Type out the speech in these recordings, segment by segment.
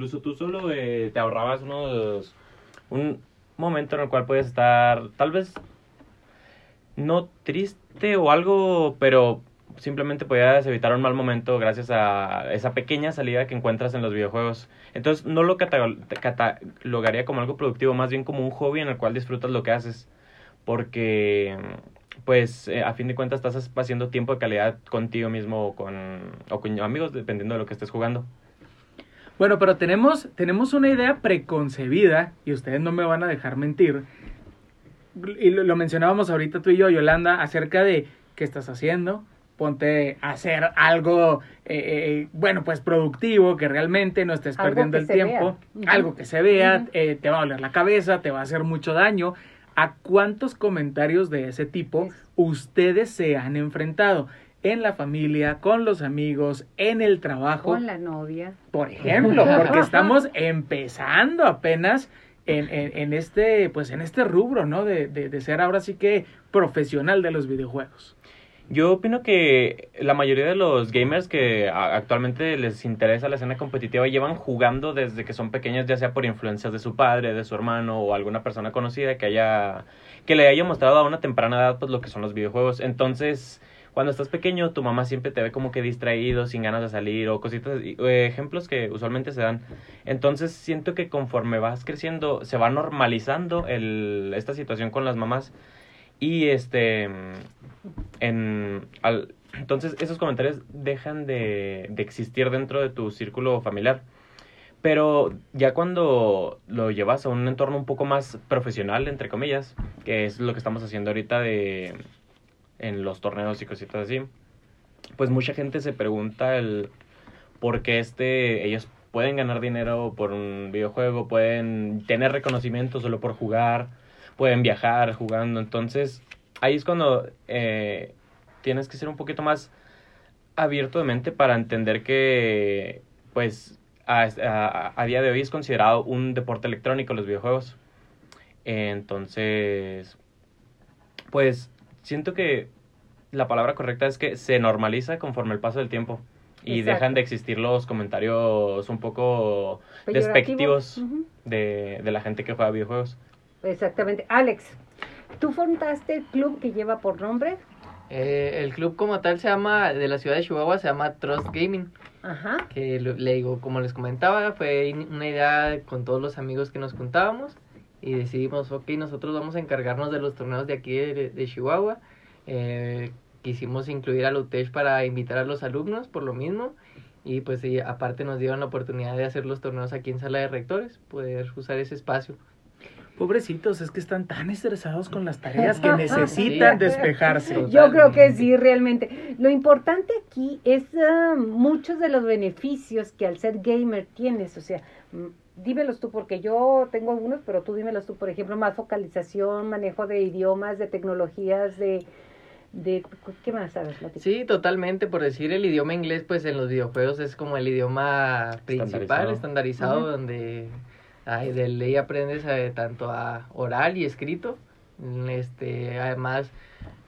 incluso tú solo eh, te ahorrabas unos un momento en el cual puedes estar tal vez no triste o algo, pero simplemente podías evitar un mal momento gracias a esa pequeña salida que encuentras en los videojuegos. Entonces no lo catalogaría como algo productivo, más bien como un hobby en el cual disfrutas lo que haces. Porque, pues, eh, a fin de cuentas estás haciendo tiempo de calidad contigo mismo o con, o con amigos, dependiendo de lo que estés jugando. Bueno, pero tenemos, tenemos una idea preconcebida, y ustedes no me van a dejar mentir, y lo, lo mencionábamos ahorita tú y yo, Yolanda, acerca de qué estás haciendo, ponte a hacer algo, eh, eh, bueno, pues productivo, que realmente no estés perdiendo el tiempo, algo que se vea, eh, te va a doler la cabeza, te va a hacer mucho daño. ¿A cuántos comentarios de ese tipo ustedes se han enfrentado? En la familia, con los amigos, en el trabajo. Con la novia. Por ejemplo, porque estamos empezando apenas en, en, este, pues en este rubro, ¿no? De, de, de ser ahora sí que profesional de los videojuegos. Yo opino que la mayoría de los gamers que actualmente les interesa la escena competitiva llevan jugando desde que son pequeños, ya sea por influencias de su padre, de su hermano o alguna persona conocida que haya que le haya mostrado a una temprana edad pues lo que son los videojuegos. Entonces, cuando estás pequeño, tu mamá siempre te ve como que distraído, sin ganas de salir o cositas, ejemplos que usualmente se dan. Entonces, siento que conforme vas creciendo, se va normalizando el, esta situación con las mamás y este, en, al, entonces esos comentarios dejan de, de existir dentro de tu círculo familiar. Pero ya cuando lo llevas a un entorno un poco más profesional, entre comillas, que es lo que estamos haciendo ahorita de en los torneos y cositas así, pues mucha gente se pregunta el por qué este ellos pueden ganar dinero por un videojuego, pueden tener reconocimiento solo por jugar, pueden viajar jugando. Entonces, ahí es cuando eh, tienes que ser un poquito más abierto de mente para entender que, pues, a, a, a día de hoy es considerado un deporte electrónico los videojuegos. Entonces, pues, siento que la palabra correcta es que se normaliza conforme el paso del tiempo y Exacto. dejan de existir los comentarios un poco despectivos uh -huh. de, de la gente que juega videojuegos. Exactamente. Alex, ¿tú fundaste el club que lleva por nombre? Eh, el club como tal se llama, de la ciudad de Chihuahua, se llama Trust Gaming. Ajá. Que le digo, como les comentaba, fue una idea con todos los amigos que nos juntábamos y decidimos, ok, nosotros vamos a encargarnos de los torneos de aquí de, de Chihuahua. Eh, quisimos incluir a Lutech para invitar a los alumnos por lo mismo y pues y aparte nos dieron la oportunidad de hacer los torneos aquí en sala de rectores, poder usar ese espacio. Pobrecitos, es que están tan estresados con las tareas que necesitan sí. despejarse. Totalmente. Yo creo que sí, realmente. Lo importante aquí es uh, muchos de los beneficios que al ser gamer tienes. O sea, dímelos tú, porque yo tengo algunos, pero tú dímelos tú. Por ejemplo, más focalización, manejo de idiomas, de tecnologías, de... De, ¿Qué más sabes? Sí, totalmente. Por decir el idioma inglés, pues en los videojuegos es como el idioma principal, estandarizado, estandarizado uh -huh. donde Ay, de ley aprendes eh, tanto a oral y escrito. Este, además,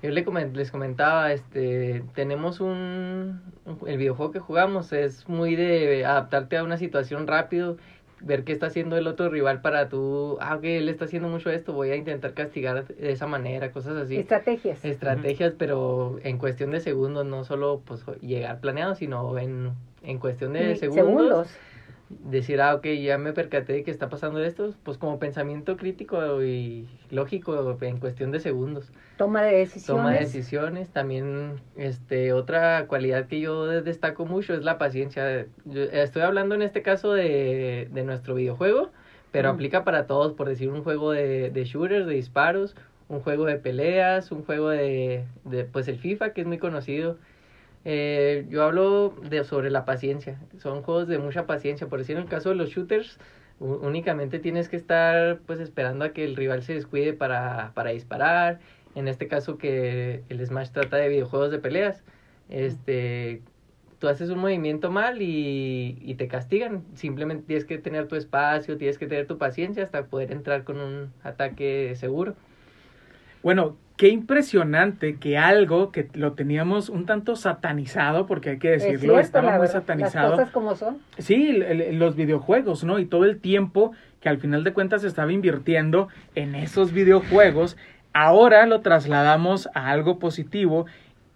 yo le coment les comentaba, este, tenemos un, el videojuego que jugamos es muy de adaptarte a una situación rápido, ver qué está haciendo el otro rival para tú, ah, que él está haciendo mucho esto, voy a intentar castigar de esa manera, cosas así. Estrategias. Estrategias, uh -huh. pero en cuestión de segundos, no solo pues llegar planeado, sino en, en cuestión de segundos. segundos decir, ah, ok, ya me percaté de que está pasando esto, pues como pensamiento crítico y lógico en cuestión de segundos. Toma de decisiones. Toma de decisiones. También, este, otra cualidad que yo destaco mucho es la paciencia. Yo estoy hablando en este caso de, de nuestro videojuego, pero mm. aplica para todos, por decir un juego de, de shooters, de disparos, un juego de peleas, un juego de, de, pues el FIFA, que es muy conocido. Eh, yo hablo de, sobre la paciencia. Son juegos de mucha paciencia. Por decir, en el caso de los shooters, únicamente tienes que estar pues esperando a que el rival se descuide para, para disparar. En este caso que el Smash trata de videojuegos de peleas. Este, tú haces un movimiento mal y, y te castigan. Simplemente tienes que tener tu espacio, tienes que tener tu paciencia hasta poder entrar con un ataque seguro. Bueno, qué impresionante que algo que lo teníamos un tanto satanizado, porque hay que Es decirlo, cierto, estaba muy satanizado. Las cosas como son. Sí, el- el- los videojuegos, ¿no? Y todo el tiempo que al final de cuentas se estaba invirtiendo en esos videojuegos, ahora lo trasladamos a algo positivo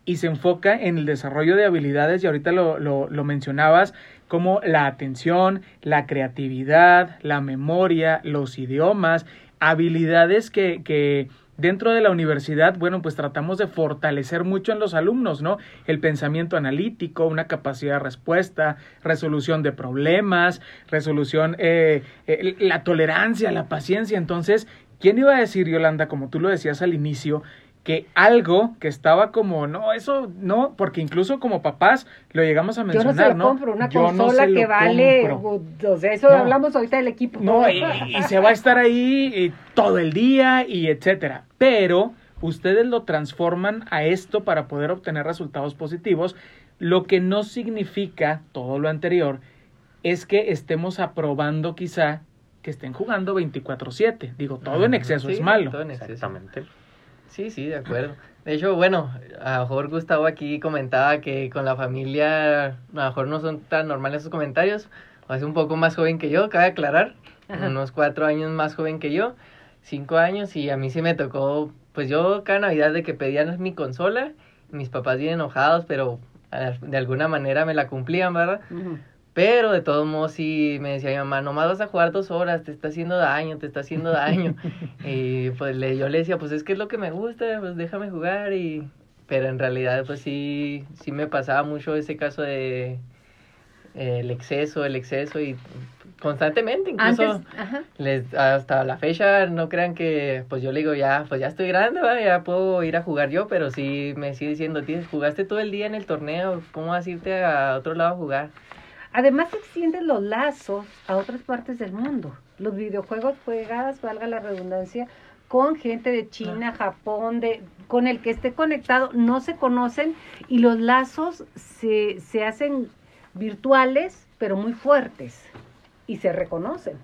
y se enfoca en el desarrollo de habilidades y ahorita lo, lo, lo mencionabas como la atención, la creatividad, la memoria, los idiomas, habilidades que, que dentro de la universidad, bueno, pues tratamos de fortalecer mucho en los alumnos, ¿no? El pensamiento analítico, una capacidad de respuesta, resolución de problemas, resolución, eh, eh, la tolerancia, la paciencia. Entonces, ¿quién iba a decir, Yolanda, como tú lo decías al inicio, que algo que estaba como, no, eso no, porque incluso como papás lo llegamos a Yo no mencionar, se lo compro, una Yo no consola que vale, compro. o sea, eso No. hablamos ahorita del equipo. No, y, y se va a estar ahí eh, todo el día y etcétera. Pero ustedes lo transforman a esto para poder obtener resultados positivos, lo que no significa todo lo anterior es que estemos aprobando quizá que estén jugando 24/7. Digo, todo en exceso Sí, es malo. todo en exceso. Exactamente. Sí, sí, de acuerdo. De hecho, bueno, a lo mejor Gustavo aquí comentaba que con la familia a lo mejor no son tan normales sus comentarios. O es un poco más joven que yo, cabe aclarar. Ajá. Unos cuatro años más joven que yo. Cinco años y a mí sí me tocó, pues yo cada Navidad de que pedían mi consola. Mis papás bien enojados, pero de alguna manera me la cumplían, ¿verdad? Pero de todos modos sí me decía mi mamá, nomás vas a jugar dos horas, te está haciendo daño, te está haciendo daño. y pues le, yo le decía, pues es que es lo que me gusta, pues déjame jugar y... Pero en realidad pues sí, sí me pasaba mucho ese caso de eh, el exceso, el exceso y constantemente incluso Antes, ajá. les, hasta la fecha no crean que pues yo le digo ya pues ya estoy grande ¿va? ya puedo ir a jugar yo pero sí me sigue diciendo tienes jugaste todo el día en el torneo cómo vas a irte a otro lado a jugar Además extienden los lazos a otras partes del mundo. Los videojuegos juegas, valga la redundancia, con gente de China, Japón, de, con el que esté conectado, no se conocen y los lazos se, se hacen virtuales, pero muy fuertes y se reconocen.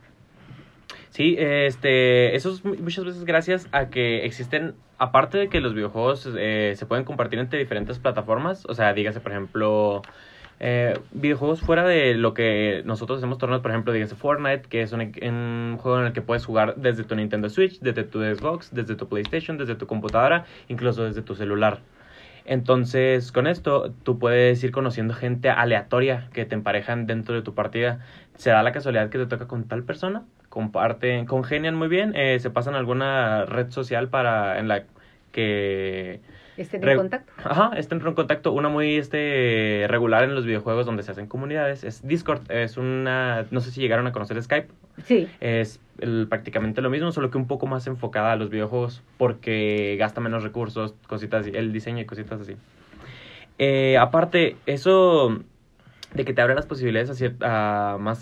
Sí, este, eso es mu- muchas veces gracias a que existen, aparte de que los videojuegos eh, se pueden compartir entre diferentes plataformas, o sea, dígase, por ejemplo, eh, videojuegos fuera de lo que nosotros hacemos torneos, por ejemplo, dígase Fortnite, que es un, juego en el que puedes jugar desde tu Nintendo Switch, desde tu Xbox, desde tu PlayStation, desde tu computadora, incluso desde tu celular. Entonces, con esto, tú puedes ir conociendo gente aleatoria que te emparejan dentro de tu partida. Se da la casualidad que te toca con tal persona, comparten, congenian muy bien, eh, se pasan alguna red social para en la que Estén en contacto. Ajá, estén en contacto. Una muy este regular en los videojuegos donde se hacen comunidades es Discord. Es una, no sé si llegaron a conocer Skype. Sí. Es el- prácticamente lo mismo, solo que un poco más enfocada a los videojuegos porque gasta menos recursos, cositas así, el diseño y cositas así. Eh, aparte, eso de que te abre las posibilidades a, a más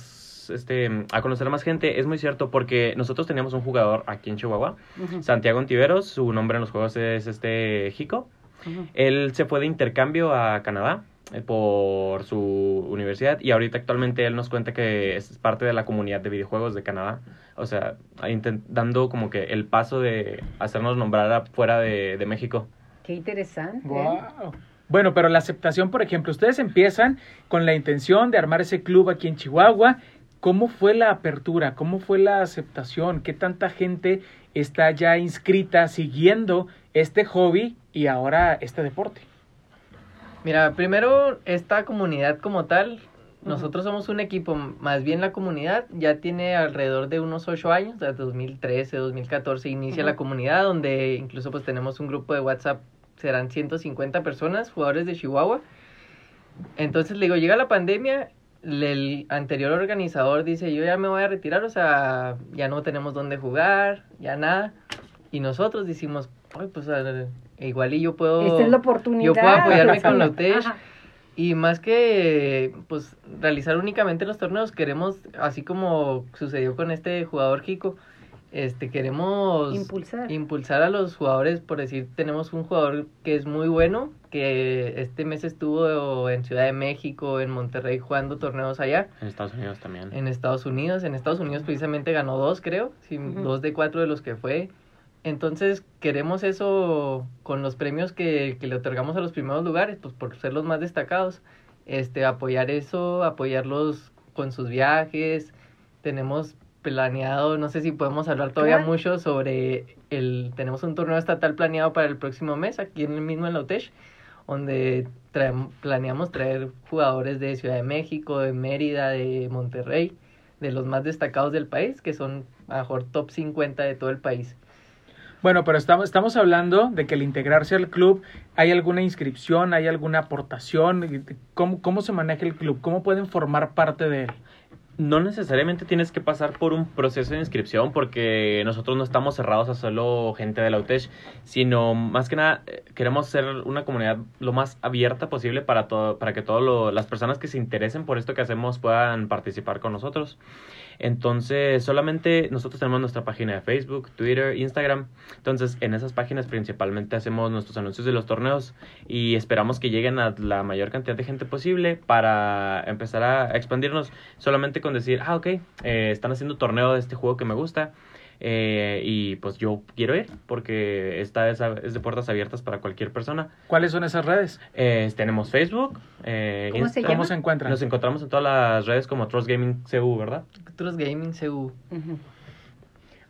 este a conocer a más gente es muy cierto porque nosotros teníamos un jugador aquí en Chihuahua, Santiago Antiveros, su nombre en los juegos es este Jico. Él se fue de intercambio a Canadá eh, por su universidad y ahorita actualmente él nos cuenta que es parte de la comunidad de videojuegos de Canadá. O sea, dando como que el paso de hacernos nombrar afuera de, de México. Qué interesante. Wow. Bueno, pero la aceptación, por ejemplo, ustedes empiezan con la intención de armar ese club aquí en Chihuahua. ¿Cómo fue la apertura? ¿Cómo fue la aceptación? ¿Qué tanta gente está ya inscrita siguiendo este hobby y ahora este deporte? Mira, primero, esta comunidad como tal, nosotros somos un equipo, más bien la comunidad ya tiene alrededor de unos ocho años, desde 2013, 2014 inicia la comunidad, donde incluso pues tenemos un grupo de WhatsApp, serán 150 personas, jugadores de Chihuahua. Entonces le digo, llega la pandemia, el anterior organizador dice, yo ya me voy a retirar, o sea, ya no tenemos dónde jugar, ya nada. Y nosotros decimos, "Ay, pues igual y yo puedo... Esta es la oportunidad. Yo puedo apoyarme con la UTESH. Y más que pues realizar únicamente los torneos, queremos, así como sucedió con este jugador Kiko, este queremos Impulsar. impulsar a los jugadores, por decir, tenemos un jugador que es muy bueno, que este mes estuvo en Ciudad de México, en Monterrey jugando torneos allá, En Estados Unidos también. en Estados Unidos, en Estados Unidos precisamente ganó dos, creo, sí, dos de cuatro de los que fue. Entonces queremos eso con los premios que, que le otorgamos a los primeros lugares, pues por ser los más destacados, este, apoyar eso, apoyarlos con sus viajes. Tenemos planeado, no sé si podemos hablar todavía Claro. mucho sobre el, tenemos un torneo estatal planeado para el próximo mes aquí en el mismo en la UTESH, donde traem- planeamos traer jugadores de Ciudad de México, de Mérida, de Monterrey, de los más destacados del país, que son a lo mejor top 50 de todo el país. Bueno, pero estamos, estamos hablando de que al integrarse al club, ¿hay alguna inscripción, hay alguna aportación? ¿Cómo, cómo se maneja el club? ¿Cómo pueden formar parte de él? No necesariamente tienes que pasar por un proceso de inscripción porque nosotros no estamos cerrados a solo gente de la UTESH, sino más que nada eh, queremos ser una comunidad lo más abierta posible para todo, para que todas las personas que se interesen por esto que hacemos puedan participar con nosotros. Entonces, solamente nosotros tenemos nuestra página de Facebook, Twitter, Instagram. Entonces, en esas páginas principalmente hacemos nuestros anuncios de los torneos y esperamos que lleguen a la mayor cantidad de gente posible para empezar a expandirnos solamente con decir, ah, ok, eh, están haciendo torneo de este juego que me gusta. eh, y pues yo quiero ir porque esta es, es de puertas abiertas para cualquier persona. ¿Cuáles son esas redes? Eh, tenemos Facebook. eh, ¿Cómo se ¿Cómo se encuentran? Nos encontramos en todas las redes como Trust Gaming CU, ¿verdad? Trust Gaming CU.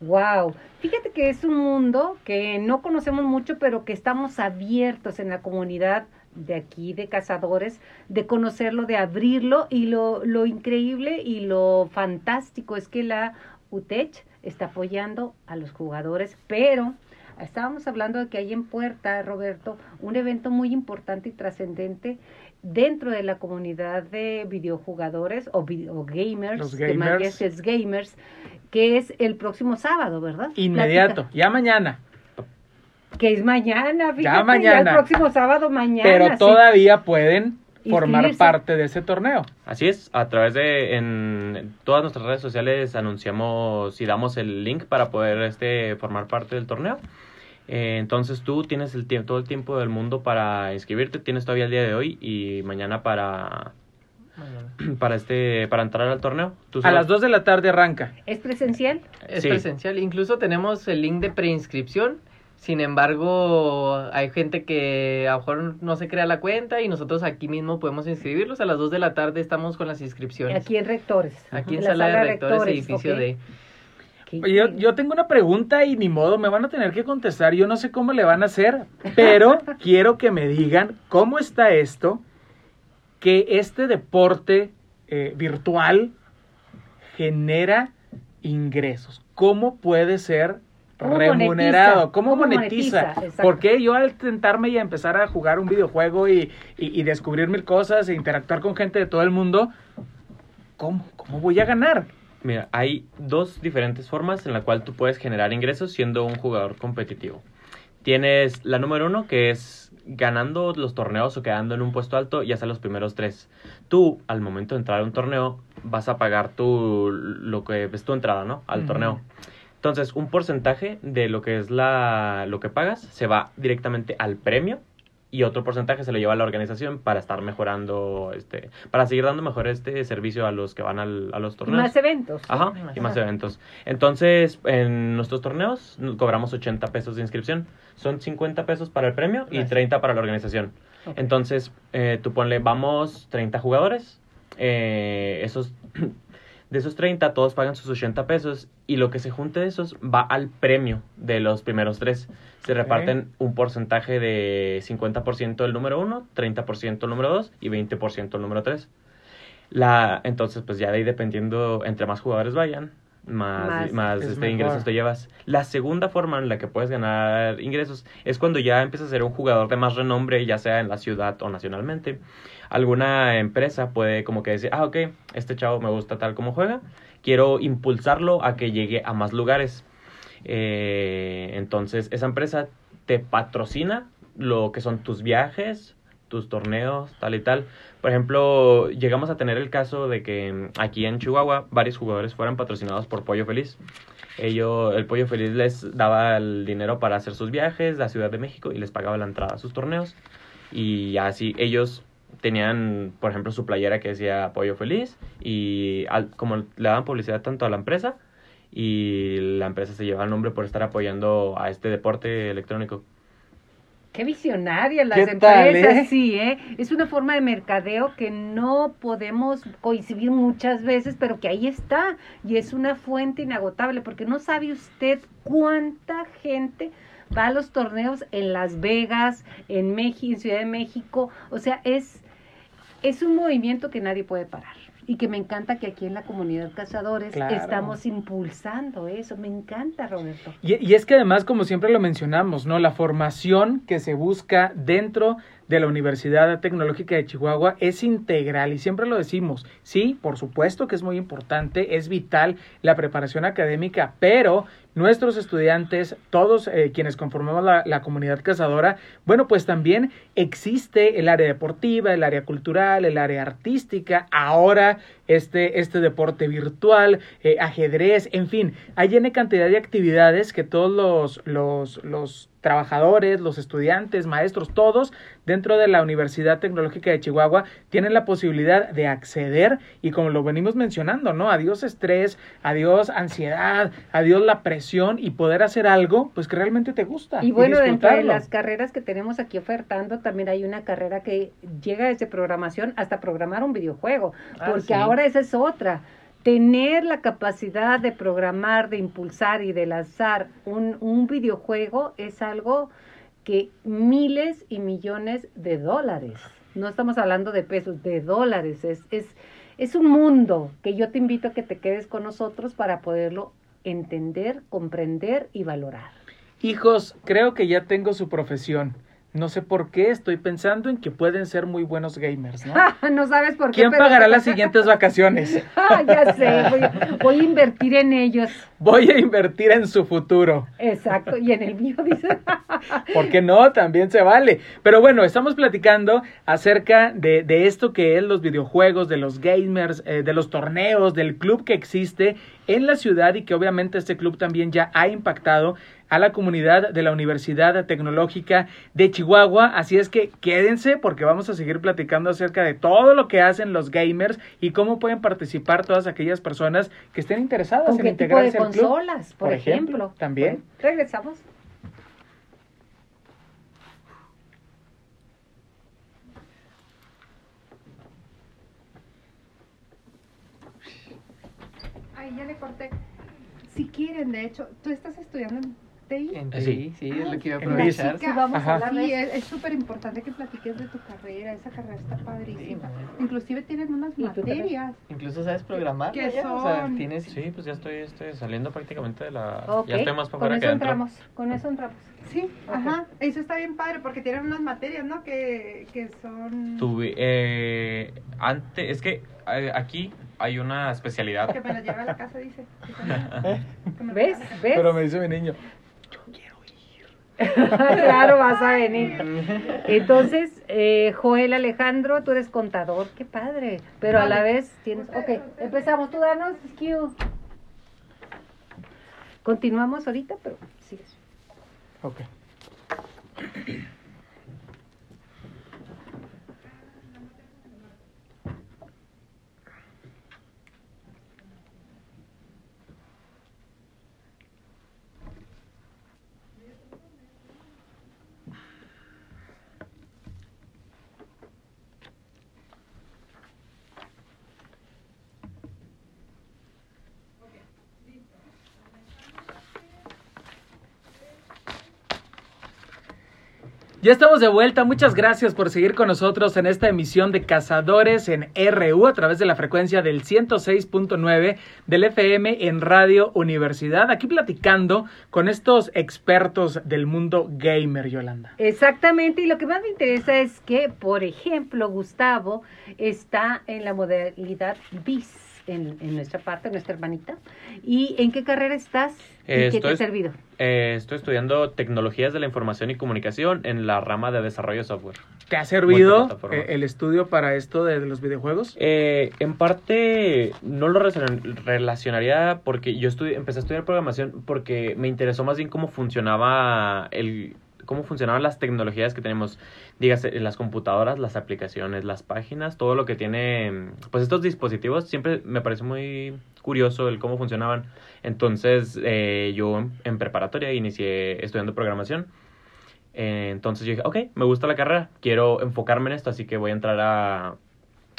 Wow, fíjate que es un mundo que no conocemos mucho, pero que estamos abiertos en la comunidad de aquí de cazadores, de conocerlo, de abrirlo y lo, lo increíble y lo fantástico es que la UTECH está apoyando a los jugadores, pero estábamos hablando de que hay en puerta, Roberto, un evento muy importante y trascendente dentro de la comunidad de videojugadores o, video gamers, Los gamers. es gamers, que es el próximo sábado, ¿verdad? Inmediato, Platica. ya mañana. Que es mañana, fíjate, ya, mañana. el próximo sábado mañana. Pero sí. todavía pueden formar Inscribirse. parte de ese torneo. Así es, a través de en todas nuestras redes sociales anunciamos y damos el link para poder este formar parte del torneo. Eh, entonces tú tienes el tiempo, todo el tiempo del mundo para inscribirte, tienes todavía el día de hoy y mañana para Mañana. para este para entrar al torneo. Tú A las 2 de la tarde arranca. ¿Es presencial? Es Sí. presencial. Incluso tenemos el link de preinscripción. Sin embargo, hay gente que a lo mejor no se crea la cuenta y nosotros aquí mismo podemos inscribirlos. A las 2 de la tarde estamos con las inscripciones. Aquí en Rectores. Aquí en la sala, de rectores, edificio ok. de... Qué Oye, Yo, yo tengo una pregunta y ni modo, me van a tener que contestar. Yo no sé cómo le van a hacer, pero quiero que me digan cómo está esto, que este deporte eh, virtual genera ingresos. ¿Cómo puede ser ¿Cómo remunerado? monetiza? ¿Cómo, ¿Cómo monetiza? monetiza? Porque yo al tentarme y a empezar a jugar un videojuego y, y- y descubrir mil cosas e interactuar con gente de todo el mundo, ¿cómo, cómo voy a ganar? Mira, hay dos diferentes formas en la cual tú puedes generar ingresos siendo un jugador competitivo. Tienes la número uno, que es ganando los torneos o quedando en un puesto alto, ya sea los primeros tres. Tú, al momento de entrar a un torneo, vas a pagar tu, lo que es tu entrada, ¿no? Al torneo. Entonces, un porcentaje de lo que es la, lo que pagas se va directamente al premio y otro porcentaje se lo lleva a la organización para estar mejorando, este, para seguir dando mejor este servicio a los que van al- a los Y torneos. más eventos. Ajá, y más eventos. Entonces, en nuestros torneos cobramos 80 pesos de inscripción. Son 50 pesos para el premio y Gracias. 30 para la organización. Entonces, eh, tú ponle, vamos 30 jugadores. eh, esos, de esos 30, todos pagan sus 80 pesos. Y lo que se junte de esos va al premio de los primeros tres. Se reparten un porcentaje de 50% el número 1, 30% el número 2 y 20% el número 3. La, entonces, pues ya de ahí dependiendo, entre más jugadores vayan, más, Más. más, Es este, ingresos te llevas. La segunda forma en la que puedes ganar ingresos es cuando ya empiezas a ser un jugador de más renombre, ya sea en la ciudad o nacionalmente. Alguna empresa puede como que decir, ah, ok, este chavo me gusta tal como juega, quiero impulsarlo a que llegue a más lugares. Eh, entonces, esa empresa te patrocina lo que son tus viajes, tus torneos, tal y tal. Por ejemplo, llegamos a tener el caso de que aquí en Chihuahua varios jugadores fueran patrocinados por Pollo Feliz. Ellos, el Pollo Feliz les daba el dinero para hacer sus viajes a Ciudad de México y les pagaba la entrada a sus torneos. Y así ellos tenían, por ejemplo, su playera que decía Pollo Feliz y al- como le daban publicidad tanto a la empresa y la empresa se lleva el nombre por estar apoyando a este deporte electrónico. Qué visionaria las ¿Qué empresas, tal, eh? sí, ¿eh? Es una forma de mercadeo que no podemos coincidir muchas veces, pero que ahí está y es una fuente inagotable, porque no sabe usted cuánta gente va a los torneos en Las Vegas, en México, en Ciudad de México, o sea, es es un movimiento que nadie puede parar. Y que me encanta que aquí en la comunidad Cazadores Claro. estamos impulsando eso. Me encanta, Roberto. Y, y es que además, como siempre lo mencionamos, ¿no? La formación que se busca dentro de la Universidad Tecnológica de Chihuahua es integral y siempre lo decimos. Sí, por supuesto que es muy importante, es vital la preparación académica, pero nuestros estudiantes, todos eh, quienes conformamos la, comunidad cazadora, bueno, pues también existe el área deportiva, el área cultural, el área artística, ahora este, este deporte virtual, eh, ajedrez, en fin, hay N cantidad de actividades que todos los, los, los trabajadores, los estudiantes, maestros, todos dentro de la Universidad Tecnológica de Chihuahua tienen la posibilidad de acceder y como lo venimos mencionando, ¿no? Adiós estrés, adiós ansiedad, adiós la presión y poder hacer algo pues que realmente te gusta. Y bueno, dentro de las carreras que tenemos aquí ofertando, también hay una carrera que llega desde programación hasta programar un videojuego, Ah, porque sí. ahora esa es otra. Tener la capacidad de programar, de impulsar y de lanzar un, un videojuego es algo que miles y millones de dólares, no estamos hablando de pesos, de dólares, es, es, es un mundo que yo te invito a que te quedes con nosotros para poderlo entender, comprender y valorar. Hijos, creo que ya tengo su profesión. No sé por qué estoy pensando en que pueden ser muy buenos gamers, ¿no? no sabes por qué. ¿Quién pero- pagará las siguientes vacaciones? Ah, ya sé, voy, voy a invertir en ellos. Voy a invertir en su futuro. Exacto, y en el mío dice. ¿Por qué no? También se vale. Pero bueno, estamos platicando acerca de, de esto que es los videojuegos, de los gamers, eh, de los torneos, del club que existe en la ciudad y que obviamente este club también ya ha impactado a la comunidad de la Universidad Tecnológica de Chihuahua. Así es que quédense porque vamos a seguir platicando acerca de todo lo que hacen los gamers y cómo pueden participar todas aquellas personas que estén interesadas ¿Con en qué tipo de integrarse al club. consolas, por, por ejemplo? ejemplo, también. Regresamos. Ay, ya le corté. Si quieren, de hecho, tú estás estudiando en TI. En Eh, sí, sí. sí, es lo que iba a aprovechar. Sí, vamos Ajá. a hablar de Sí, es súper importante que platiques de tu carrera. Esa carrera está Sí, padrísima. man. Inclusive tienen unas materias. Incluso sabes programar. ¿Qué ya, O sea, son? tienes... Sí, pues ya estoy, estoy saliendo prácticamente de la... Ok, Ya estoy más para con afuera que adentro. entramos, con eso entramos. Sí, Ok. ajá. Eso está bien padre porque tienen unas materias, ¿no? Que, que son... Tuve, eh, antes, es que eh, aquí hay una especialidad. Que me las lleva a la casa, dice. ¿Ves? ¿Ves? Pero me dice mi niño, claro, vas a venir. Entonces, eh, Joel Alejandro, tú eres contador, qué padre. Pero a la vez tienes. Ok, empezamos. Tú danos cue. Continuamos ahorita, pero sigues. ok. Ya estamos de vuelta. Muchas gracias por seguir con nosotros en esta emisión de Cazadores en RU a través de la frecuencia del 106.9 del FM en Radio Universidad. Aquí platicando con estos expertos del mundo gamer, Yolanda. Exactamente, y lo que más me interesa es que, por ejemplo, Gustavo está en la modalidad BIS. En, en nuestra parte, nuestra hermanita. ¿Y en qué carrera estás? ¿Y Eh, qué te ha servido? Eh, estoy estudiando tecnologías de la información y comunicación en la rama de desarrollo de software. ¿Te ha servido eh, el estudio para esto de, de los videojuegos? Eh, en parte no lo relacion- relacionaría porque yo estudié, empecé a estudiar programación porque me interesó más bien cómo funcionaba el cómo funcionaban las tecnologías que tenemos, dígase, las computadoras, las aplicaciones, las páginas, todo lo que tiene, pues estos dispositivos siempre me parece muy curioso el cómo funcionaban. Entonces, eh, yo en preparatoria inicié estudiando programación. Eh, entonces yo dije, ok, me gusta la carrera, quiero enfocarme en esto, así que voy a entrar a,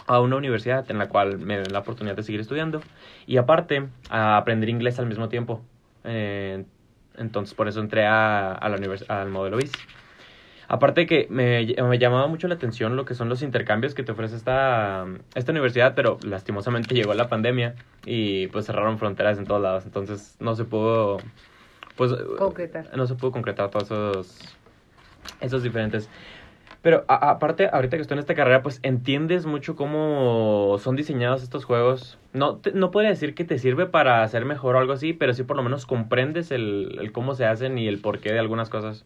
a una universidad en la cual me den la oportunidad de seguir estudiando. Y aparte, a aprender inglés al mismo tiempo. Eh, entonces, por eso entré a, a la univers al modelo BIS. Aparte que me, me, llamaba mucho la atención lo que son los intercambios que te ofrece esta, esta universidad, pero lastimosamente llegó la pandemia y pues cerraron fronteras en todos lados, entonces no se pudo pues concretar. no se pudo concretar todos esos esos diferentes. Pero aparte, ahorita que estoy en esta carrera, pues entiendes mucho cómo son diseñados estos juegos. No, te, no podría decir que te sirve para hacer mejor o algo así, pero sí por lo menos comprendes el, el cómo se hacen y el porqué de algunas cosas.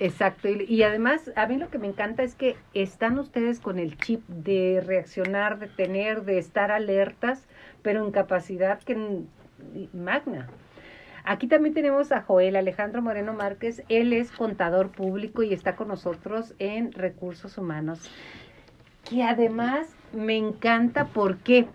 Exacto, y, y, además a mí lo que me encanta es que están ustedes con el chip de reaccionar, de tener, de estar alertas, pero en capacidad que magna. Aquí también tenemos a Joel Alejandro Moreno Márquez, él es contador público y está con nosotros en Recursos Humanos, que además me encanta, ¿por qué?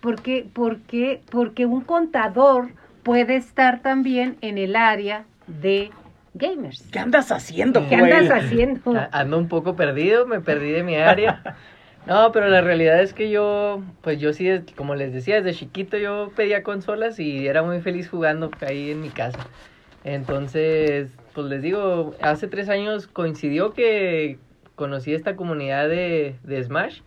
Porque, porque, porque un contador puede estar también en el área de gamers. ¿Qué andas haciendo, ¿Qué andas haciendo? Ando un poco perdido, me perdí de mi área. No, pero la realidad es que yo, pues yo sí, como les decía, desde chiquito yo pedía consolas y era muy feliz jugando ahí en mi casa. Entonces, pues les digo, hace tres años coincidió que conocí esta comunidad de, de Smash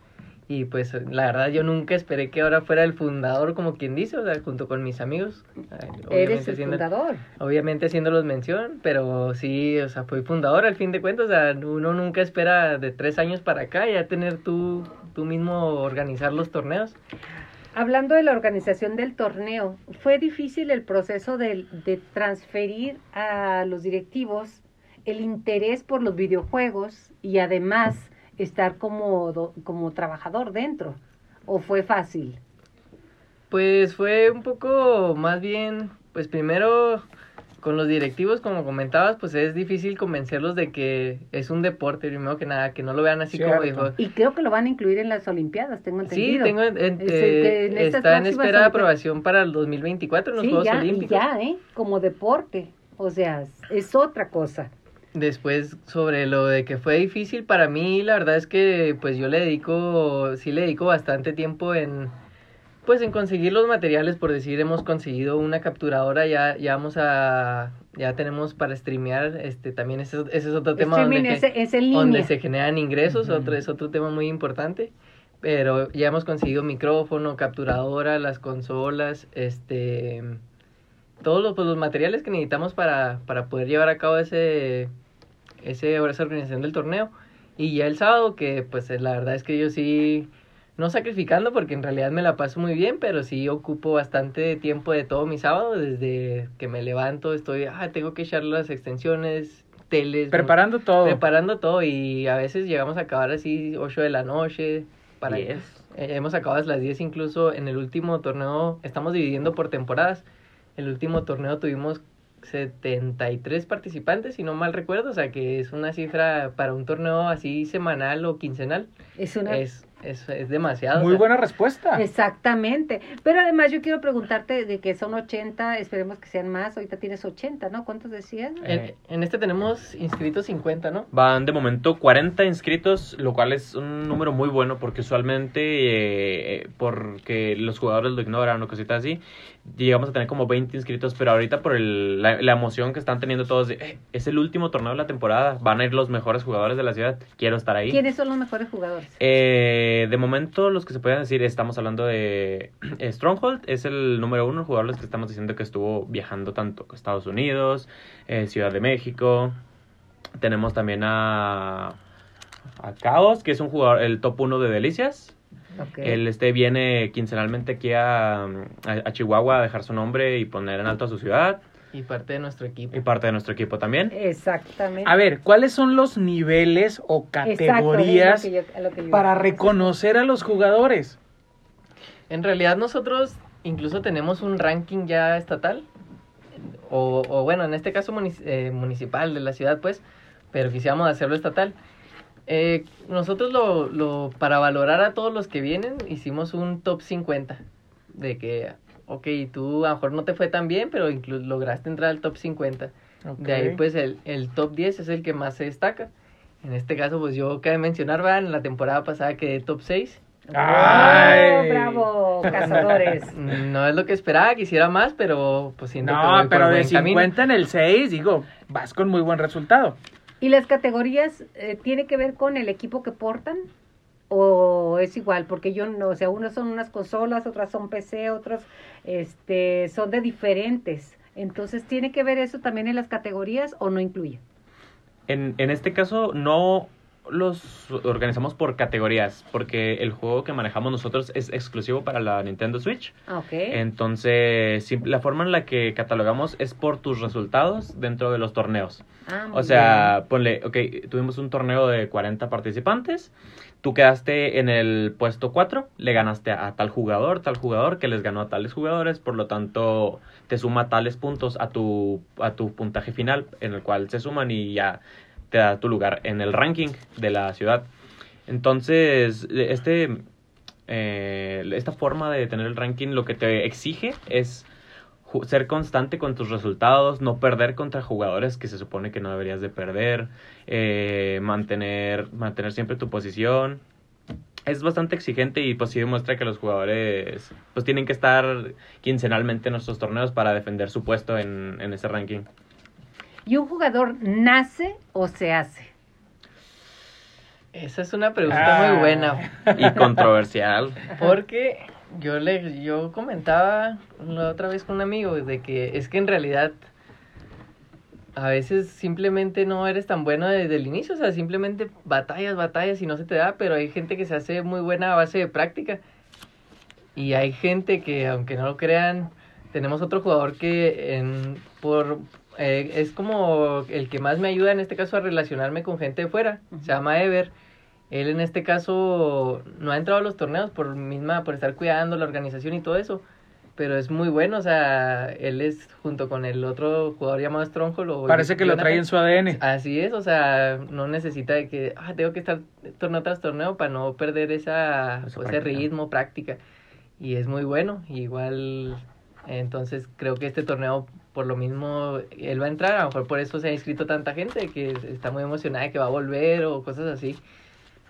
y pues la verdad yo nunca esperé que ahora fuera el fundador como quien dice, o sea, junto con mis amigos. Eres el fundador. Obviamente haciéndolos mención, pero sí, o sea, fui fundador al fin de cuentas, o sea, uno nunca espera de tres años para acá ya tener tú, tú mismo organizar los torneos. Hablando de la organización del torneo, ¿fue difícil el proceso de, de transferir a los directivos el interés por los videojuegos y además estar como, como trabajador dentro? ¿O fue fácil? Pues fue un poco más bien, pues primero con los directivos, como comentabas, pues es difícil convencerlos de que es un deporte, primero que nada, que no lo vean así Cierto. como dijo. Y creo que lo van a incluir en las Olimpiadas, tengo entendido. Sí, tengo, en, eh, en está en espera de aprobación para el 2024 en los sí, Juegos ya, Olímpicos. ya, ¿eh? Como deporte, o sea, es otra cosa. Después, sobre lo de que fue difícil, para mí la verdad es que pues yo le dedico, sí le dedico bastante tiempo en, pues en conseguir los materiales, por decir, hemos conseguido una capturadora, ya, ya vamos a, ya tenemos para streamear, este, también ese, ese es otro tema donde, donde se generan ingresos, uh -huh. otro, es otro tema muy importante, pero ya hemos conseguido micrófono, capturadora, las consolas, este, todos los, pues, los materiales que necesitamos para, para poder llevar a cabo ese, ese, esa organización del torneo. Y ya el sábado, que pues la verdad es que yo sí, no sacrificando porque en realidad me la paso muy bien, pero sí ocupo bastante tiempo de todo mi sábado, desde que me levanto, estoy, ah, tengo que echar las extensiones, teles. Preparando todo. Preparando todo y a veces llegamos a acabar así 8 de la noche. Para Yes. eh, hemos acabado a las 10 incluso en el último torneo, estamos dividiendo por temporadas. El último torneo tuvimos 73 participantes, si no mal recuerdo, o sea que es una cifra para un torneo así semanal o quincenal. Es una... Es, es, es demasiado. Muy o sea, buena respuesta. Exactamente. Pero además yo quiero preguntarte de que son 80, esperemos que sean más. Ahorita tienes 80, ¿no? ¿Cuántos decías? En, en este tenemos inscritos 50, ¿no? Van de momento 40 inscritos, lo cual es un número muy bueno porque usualmente, eh, porque los jugadores lo ignoran o cositas así, llegamos a tener como 20 inscritos, pero ahorita por el, la, la, emoción que están teniendo todos de, eh, es el último torneo de la temporada, van a ir los mejores jugadores de la ciudad, quiero estar ahí. ¿Quiénes son los mejores jugadores? Eh, de momento, los que se pueden decir, estamos hablando de Stronghold, es el número uno, el jugador los que estamos diciendo que estuvo viajando tanto a Estados Unidos, eh, Ciudad de México, tenemos también a, a Chaos, que es un jugador, el top uno de Delicias, Okay. Él este, viene quincenalmente aquí a, a, a, Chihuahua a dejar su nombre y poner en alto a su ciudad. Y parte de nuestro equipo. Y parte de nuestro equipo también. Exactamente. A ver, ¿cuáles son los niveles o categorías Exacto, es lo que yo, lo que yo para reconocer a los jugadores? En realidad nosotros incluso tenemos un ranking ya estatal. O, o bueno, en este caso munic eh, municipal de la ciudad, pues. Pero quisiéramos hacerlo estatal. Eh, nosotros lo, lo, para valorar a todos los que vienen, hicimos un top 50 de que ok, tú a lo mejor no te fue tan bien, pero inclu- lograste entrar al top 50. De ahí, pues, el, el top 10 es el que más se destaca. En este caso, pues, yo cabe mencionar, ¿verdad? En la temporada pasada quedé top 6. Ay. ¡Oh, bravo, cazadores! No es lo que esperaba, quisiera más, pero pues siento que No, voy por pero de buen camino. 50 en el 6, digo, vas con muy buen resultado. ¿Y las categorías eh, tiene que ver con el equipo que portan? ¿O es igual? Porque yo no, o sea, unas son unas consolas, otras son PC, otras este, son de diferentes. Entonces, ¿tiene que ver eso también en las categorías o no incluye? En, en este caso no los organizamos por categorías, porque el juego que manejamos nosotros es exclusivo para la Nintendo Switch. Ah. Entonces, la forma en la que catalogamos es por tus resultados dentro de los torneos. Ah, O sea, ponle, ok, tuvimos un torneo de 40 participantes, tú quedaste en el puesto 4, le ganaste a tal jugador, tal jugador, que les ganó a tales jugadores, por lo tanto te suma tales puntos a tu, a tu puntaje final, en el cual se suman y ya te da tu lugar en el ranking de la ciudad. Entonces, este, eh, esta forma de tener el ranking lo que te exige es ser constante con tus resultados, no perder contra jugadores que se supone que no deberías de perder, eh, mantener, mantener siempre tu posición. Es bastante exigente y pues sí demuestra que los jugadores pues tienen que estar quincenalmente en nuestros torneos para defender su puesto en, en ese ranking. ¿Y un jugador nace o se hace? Esa es una pregunta Ah. muy buena. Y controversial. Porque yo le yo comentaba la otra vez con un amigo de que es que en realidad a veces simplemente no eres tan bueno desde el inicio, o sea, simplemente batallas, batallas y no se te da, pero hay gente que se hace muy buena a base de práctica. Y hay gente que, aunque no lo crean, tenemos otro jugador que en, por eh, es como el que más me ayuda en este caso a relacionarme con gente de fuera. Se llama Ever. Él en este caso no ha entrado a los torneos por misma, por estar cuidando la organización y todo eso. Pero es muy bueno, o sea, él es junto con el otro jugador llamado Stronghold. Parece que lo trae en su ADN. Así es, o sea, no necesita de que, ah, tengo que estar torneo tras torneo para no perder esa, Esa pues, ese ritmo, práctica. Y es muy bueno, igual, entonces creo que este torneo, por lo mismo, él va a entrar, a lo mejor por eso se ha inscrito tanta gente, que está muy emocionada de que va a volver o cosas así.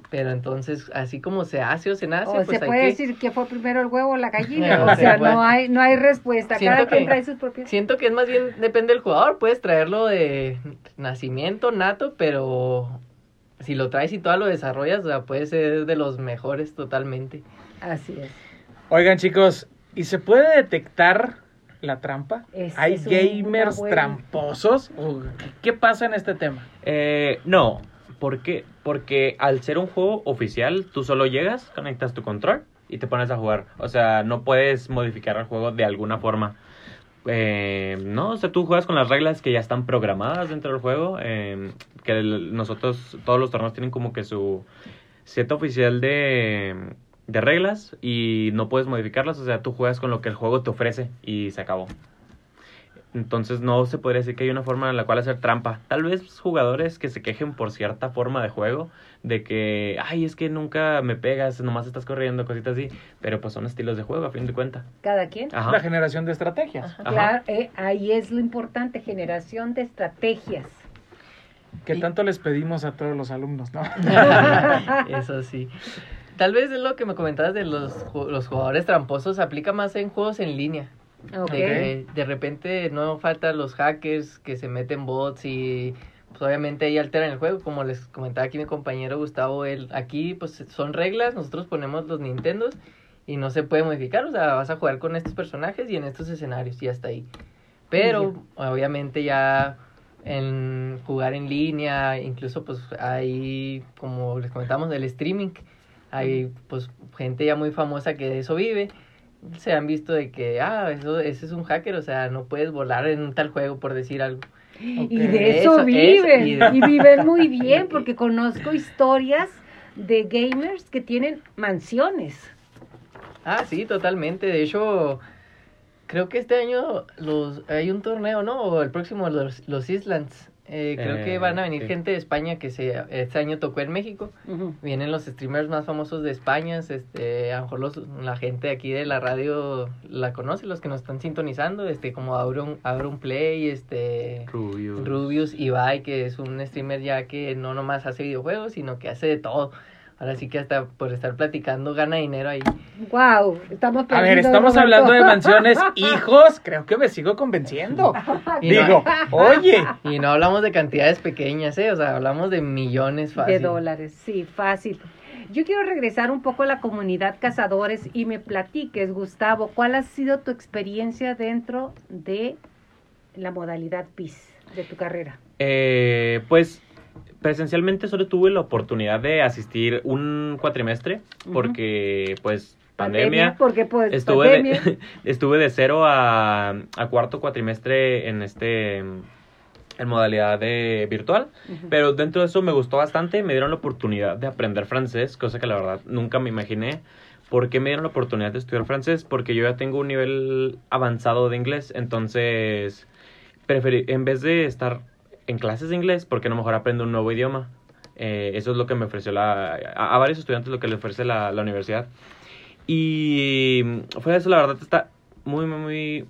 Pero entonces, así como se hace o se nace, O pues se hay puede que... decir que fue primero el huevo o la gallina. No, o se sea, no hay, no hay respuesta. Siento Cada quien trae sus propios. Siento que es más bien, depende del jugador, puedes traerlo de nacimiento, nato, pero si lo traes y todo lo desarrollas, o sea, puede ser de los mejores totalmente. Así es. Oigan, chicos, ¿y se puede detectar la trampa? ¿Hay es gamers buena- tramposos? ¿O qué- ¿Qué pasa en este tema? Eh, no, ¿por qué? Porque al ser un juego oficial, tú solo llegas, conectas tu control y te pones a jugar. O sea, no puedes modificar el juego de alguna forma. Eh, no, o sea, tú juegas con las reglas que ya están programadas dentro del juego. eh, que nosotros, todos los torneos tienen como que su set oficial de, de reglas y no puedes modificarlas. O sea, tú juegas con lo que el juego te ofrece y se acabó. Entonces no se podría decir que hay una forma en la cual hacer trampa. Tal vez jugadores que se quejen por cierta forma de juego, de que, ay, es que nunca me pegas, nomás estás corriendo, cositas así. Pero pues son estilos de juego, a fin de cuentas. Cada quien. Ajá. La generación de estrategias. Ajá. Claro, eh, ahí es lo importante, generación de estrategias. Que Y- tanto les pedimos a todos los alumnos, ¿no? Eso sí. Tal vez es lo que me comentabas de los, los jugadores tramposos, aplica más en juegos en línea. De que de repente no faltan los hackers que se meten bots y pues obviamente ahí alteran el juego, como les comentaba aquí mi compañero Gustavo, él, aquí pues son reglas, nosotros ponemos los Nintendos y no se puede modificar, o sea, vas a jugar con estos personajes y en estos escenarios y hasta ahí. Pero obviamente ya en jugar en línea, incluso pues hay, como les comentamos, el streaming, hay pues gente ya muy famosa que de eso vive se han visto de que, ah, eso, ese es un hacker, o sea, no puedes volar en un tal juego por decir algo. Y de eso, viven. y de- Y viven muy bien, porque conozco historias de gamers que tienen mansiones. Ah, sí, totalmente. De hecho, creo que este año los hay un torneo, ¿no? O el próximo, los, los Islands. Eh, creo Eh, que van a venir sí. gente de España que se, este año tocó en México. Vienen los streamers más famosos de España. Este, a lo mejor los, la gente aquí de la radio la conoce, los que nos están sintonizando, este, como Auron, Auron Play, este, Rubius. Rubius Ibai, que es un streamer ya que no nomás hace videojuegos, sino que hace de todo. Ahora sí que hasta por estar platicando gana dinero ahí. Wow, estamos A ver, estamos hablando de mansiones, hijos, creo que me sigo convenciendo. Y no- Digo, oye, Y no hablamos de cantidades pequeñas, ¿eh? O sea, hablamos de millones fácil. De dólares, sí, fácil. Yo quiero regresar un poco a la comunidad cazadores y me platiques, Gustavo, ¿cuál ha sido tu experiencia dentro de la modalidad PIS de tu carrera? Eh, pues presencialmente solo tuve la oportunidad de asistir un cuatrimestre porque pues pandemia. porque pues Estuve pandemia. de, estuve de cero a, a cuarto cuatrimestre en este en modalidad de virtual, pero dentro de eso me gustó bastante, me dieron la oportunidad de aprender francés, cosa que la verdad nunca me imaginé. ¿Por qué me dieron la oportunidad de estudiar francés? Porque yo ya tengo un nivel avanzado de inglés, entonces preferí, en vez de estar en clases de inglés, ¿por qué no mejor aprendo un nuevo idioma? Eh, eso es lo que me ofreció la... A, a varios estudiantes lo que le ofrece la, la universidad. Y mm, de eso, la verdad está muy, muy, muy...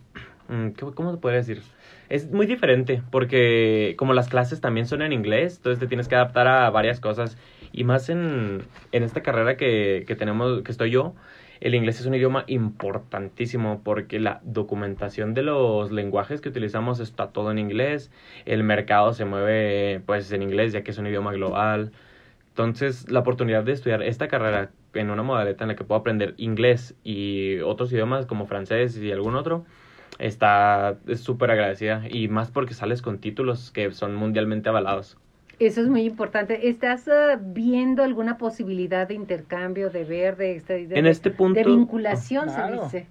mm, ¿qué- ¿Cómo se podría decir? Es muy diferente porque como las clases también son en inglés, entonces te tienes que adaptar a varias cosas. Y más en, en esta carrera que, que tenemos, que estoy yo, el inglés es un idioma importantísimo porque la documentación de los lenguajes que utilizamos está todo en inglés, el mercado se mueve pues en inglés ya que es un idioma global. Entonces, la oportunidad de estudiar esta carrera en una modalidad en la que puedo aprender inglés y otros idiomas como francés y algún otro, está es súper agradecida y más porque sales con títulos que son mundialmente avalados. Eso es muy importante. ¿Estás eh, viendo alguna posibilidad de intercambio, de ver, de, este- de, En este punto, de vinculación, se Claro. dice?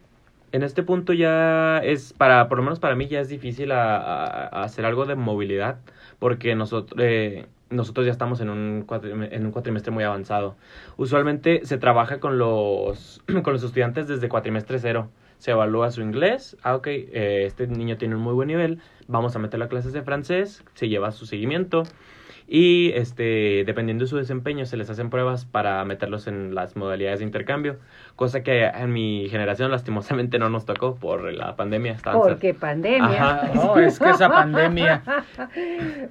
en este punto ya es para, por lo menos para mí ya es difícil a, a- a hacer algo de movilidad porque nosotros eh, nosotros ya estamos en un en un cuatrimestre muy avanzado. Usualmente se trabaja con los con los estudiantes desde cuatrimestre cero. Se evalúa su inglés. Ah, ok, eh, este niño tiene un muy buen nivel. Vamos a meterlo a clases de francés. Se lleva su seguimiento. Y este, dependiendo de su desempeño, se les hacen pruebas para meterlos en las modalidades de intercambio. Cosa que en mi generación, lastimosamente, no nos tocó por la pandemia. Porque pandemia. Ajá. no, es que esa pandemia.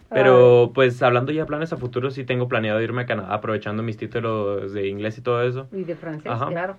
Pero pues hablando ya de planes a futuro, sí tengo planeado irme a Canadá aprovechando mis títulos de inglés y todo eso. Y de francés, Ajá. claro.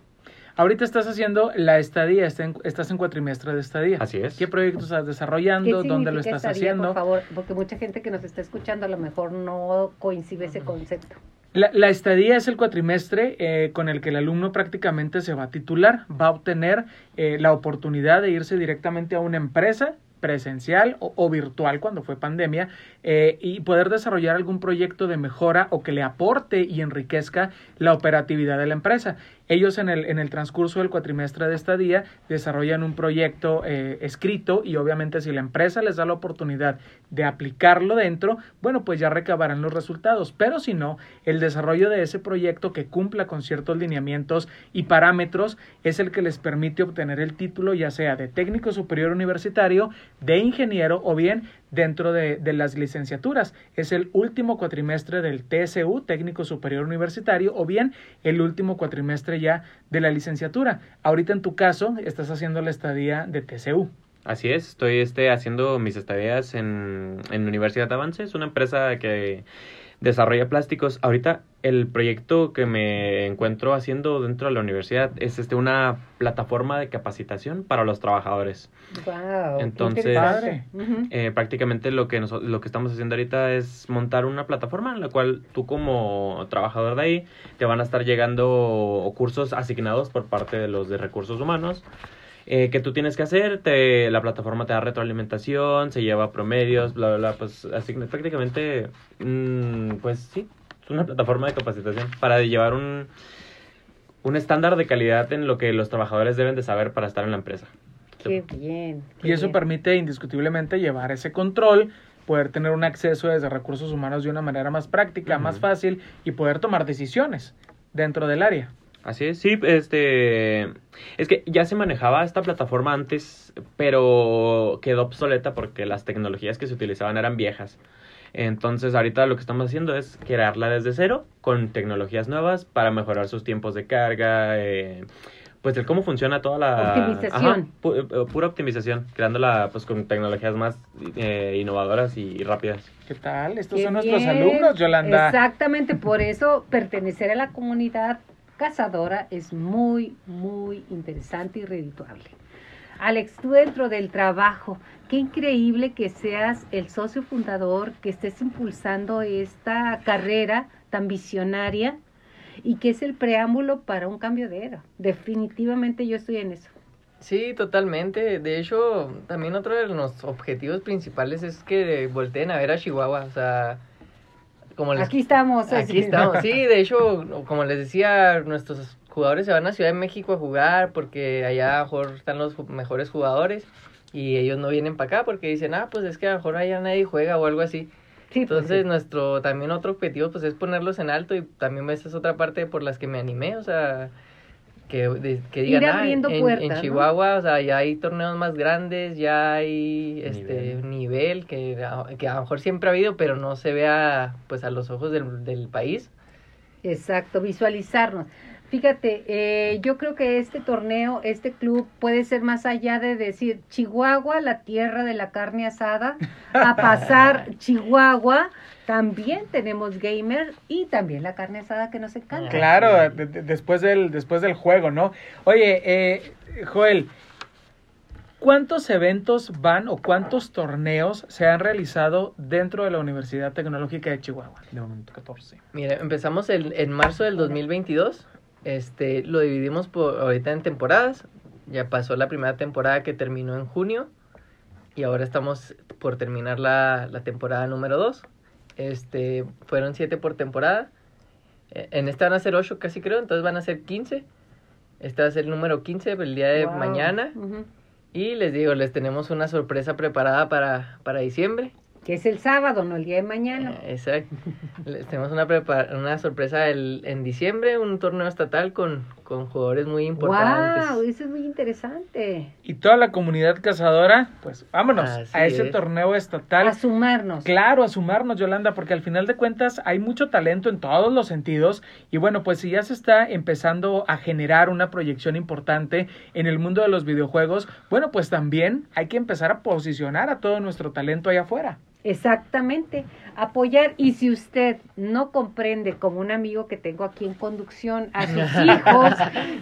Ahorita estás haciendo la estadía, estás en cuatrimestre de estadía. Así es. ¿Qué proyectos estás ¿Qué desarrollando? ¿Dónde lo estás estadía, haciendo? Por favor, porque mucha gente que nos está escuchando a lo mejor no coincide ese concepto. La, la estadía es el cuatrimestre eh, con el que el alumno prácticamente se va a titular, va a obtener eh, la oportunidad de irse directamente a una empresa presencial o, o virtual cuando fue pandemia eh, y poder desarrollar algún proyecto de mejora o que le aporte y enriquezca la operatividad de la empresa. Ellos en el, en el transcurso del cuatrimestre de estadía desarrollan un proyecto eh, escrito y obviamente si la empresa les da la oportunidad de aplicarlo dentro, bueno, pues ya recabarán los resultados. Pero si no, el desarrollo de ese proyecto que cumpla con ciertos lineamientos y parámetros es el que les permite obtener el título ya sea de técnico superior universitario, de ingeniero o bien dentro de, las licenciaturas. Es el último cuatrimestre del TSU, técnico superior universitario, o bien el último cuatrimestre ya de la licenciatura. Ahorita en tu caso estás haciendo la estadía de TCU. Así es, estoy este, haciendo mis estadías en, en Universidad Avance, es una empresa que desarrolla plásticos. Ahorita el proyecto que me encuentro haciendo dentro de la universidad es este, una plataforma de capacitación para los trabajadores. Wow. Entonces- Padre. Eh, prácticamente lo que, noso- lo que estamos haciendo ahorita es montar una plataforma en la cual tú como trabajador de ahí te van a estar llegando cursos asignados por parte de los de recursos humanos. Eh, que tú tienes que hacer, te, la plataforma te da retroalimentación, se lleva promedios, bla, bla, bla, pues así, prácticamente, mm, pues sí, es una plataforma de capacitación para llevar un, un estándar de calidad en lo que los trabajadores deben de saber para estar en la empresa. Qué bien. qué Y eso bien. permite indiscutiblemente llevar ese control, poder tener un acceso desde recursos humanos de una manera más práctica, más fácil y poder tomar decisiones dentro del área. Así es, sí, este, es que ya se manejaba esta plataforma antes, pero quedó obsoleta porque las tecnologías que se utilizaban eran viejas. Entonces, ahorita lo que estamos haciendo es crearla desde cero con tecnologías nuevas para mejorar sus tiempos de carga, eh, pues el cómo funciona toda la Optimización. Ajá, pu- eh, pura optimización, creándola pues con tecnologías más eh, innovadoras y rápidas. ¿Qué tal? Estos Qué son nuestros alumnos, Yolanda. Exactamente, por eso pertenecer a la comunidad cazadora es muy, muy interesante y redituable. Alex, tú dentro del trabajo, qué increíble que seas el socio fundador, que estés impulsando esta carrera tan visionaria y que es el preámbulo para un cambio de era. Definitivamente yo estoy en eso. Sí, totalmente. De hecho, también otro de los objetivos principales es que volteen a ver a Chihuahua. O sea, como les Aquí estamos. Aquí estamos, sí, de hecho, como les decía, nuestros jugadores se van a Ciudad de México a jugar porque allá a lo mejor están los mejores jugadores y ellos no vienen para acá porque dicen, ah, pues es que a lo mejor allá nadie juega o algo así. Sí, pues, Entonces, sí. nuestro también otro objetivo pues es ponerlos en alto y también esa es otra parte por las que me animé, o sea, que, de- que Ir digan, "Ah, en, puertas, en ¿no? Chihuahua, o sea, ya hay torneos más grandes, ya hay este Nivel. nivel, que, a- que a lo mejor siempre ha habido, pero no se vea pues a los ojos del, del país. Exacto, visualizarnos. Fíjate, eh, yo creo que este torneo, este club puede ser más allá de decir Chihuahua, la tierra de la carne asada, a pasar Chihuahua, también tenemos gamer y también la carne asada que nos encanta. Claro, de- de- después, del, después del juego, ¿no? Oye, eh, Joel, ¿cuántos eventos van o cuántos torneos se han realizado dentro de la Universidad Tecnológica de Chihuahua? De momento 14. Mira, empezamos el, en marzo del 2022. Este, lo dividimos por ahorita en temporadas. Ya pasó la primera temporada que terminó en junio. Y ahora estamos por terminar la, la temporada número 2. Este, fueron 7 por temporada. Eh, En esta van a ser 8 casi creo, entonces van a ser 15. Este va a ser el número 15 el día de Wow. mañana. Y les digo, les tenemos una sorpresa preparada para, para diciembre. Que es el sábado, no el día de mañana. Eh, Exacto. Tenemos una, una sorpresa el, en diciembre, un torneo estatal con, con jugadores muy importantes. ¡Wow! Eso es muy interesante. Y toda la comunidad cazadora, pues vámonos Así a ese es. torneo estatal. A sumarnos. Claro, a sumarnos, Yolanda, porque al final de cuentas hay mucho talento en todos los sentidos y bueno, pues si ya se está empezando a generar una proyección importante en el mundo de los videojuegos, bueno, pues también hay que empezar a posicionar a todo nuestro talento allá afuera. Exactamente, apoyar. Y si usted no comprende, como un amigo que tengo aquí en conducción, a sus hijos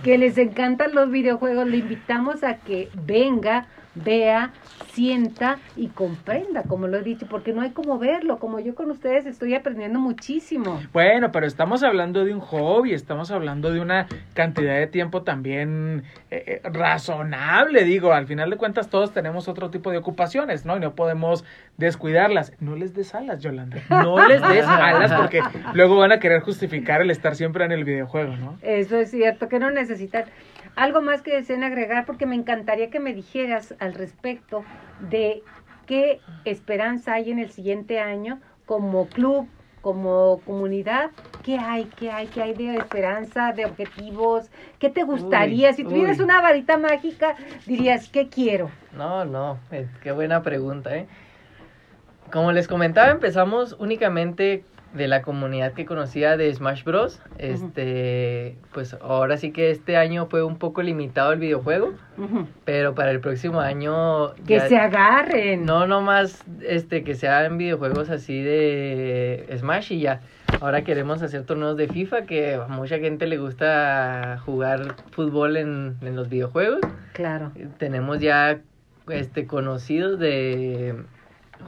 que les encantan los videojuegos, le invitamos a que venga, vea, sienta y comprenda, como lo he dicho, porque no hay como verlo. Como yo con ustedes estoy aprendiendo muchísimo. Bueno, pero estamos hablando de un hobby, estamos hablando de una cantidad de tiempo también eh, eh, razonable, digo, al final de cuentas todos tenemos otro tipo de ocupaciones, ¿no? Y no podemos descuidarlas. No les des alas, Yolanda. No les des alas porque luego van a querer justificar el estar siempre en el videojuego, ¿no? Eso es cierto, que no necesitan. Algo más que deseen agregar, porque me encantaría que me dijeras al respecto de qué esperanza hay en el siguiente año como club, como comunidad. ¿Qué hay? ¿Qué hay? ¿Qué hay de esperanza, de objetivos? ¿Qué te gustaría? Uy, si tuvieras uy. una varita mágica, dirías, ¿qué quiero? No, no, eh, qué buena pregunta, ¿eh? Como les comentaba, empezamos únicamente de la comunidad que conocía de Smash Bros. Este, pues ahora sí que este año fue un poco limitado el videojuego, pero para el próximo año Que ya- se agarren. no nomás este que sean videojuegos así de Smash y ya. Ahora queremos hacer torneos de FIFA que a mucha gente le gusta jugar fútbol en, en los videojuegos. Claro. Tenemos ya este conocidos de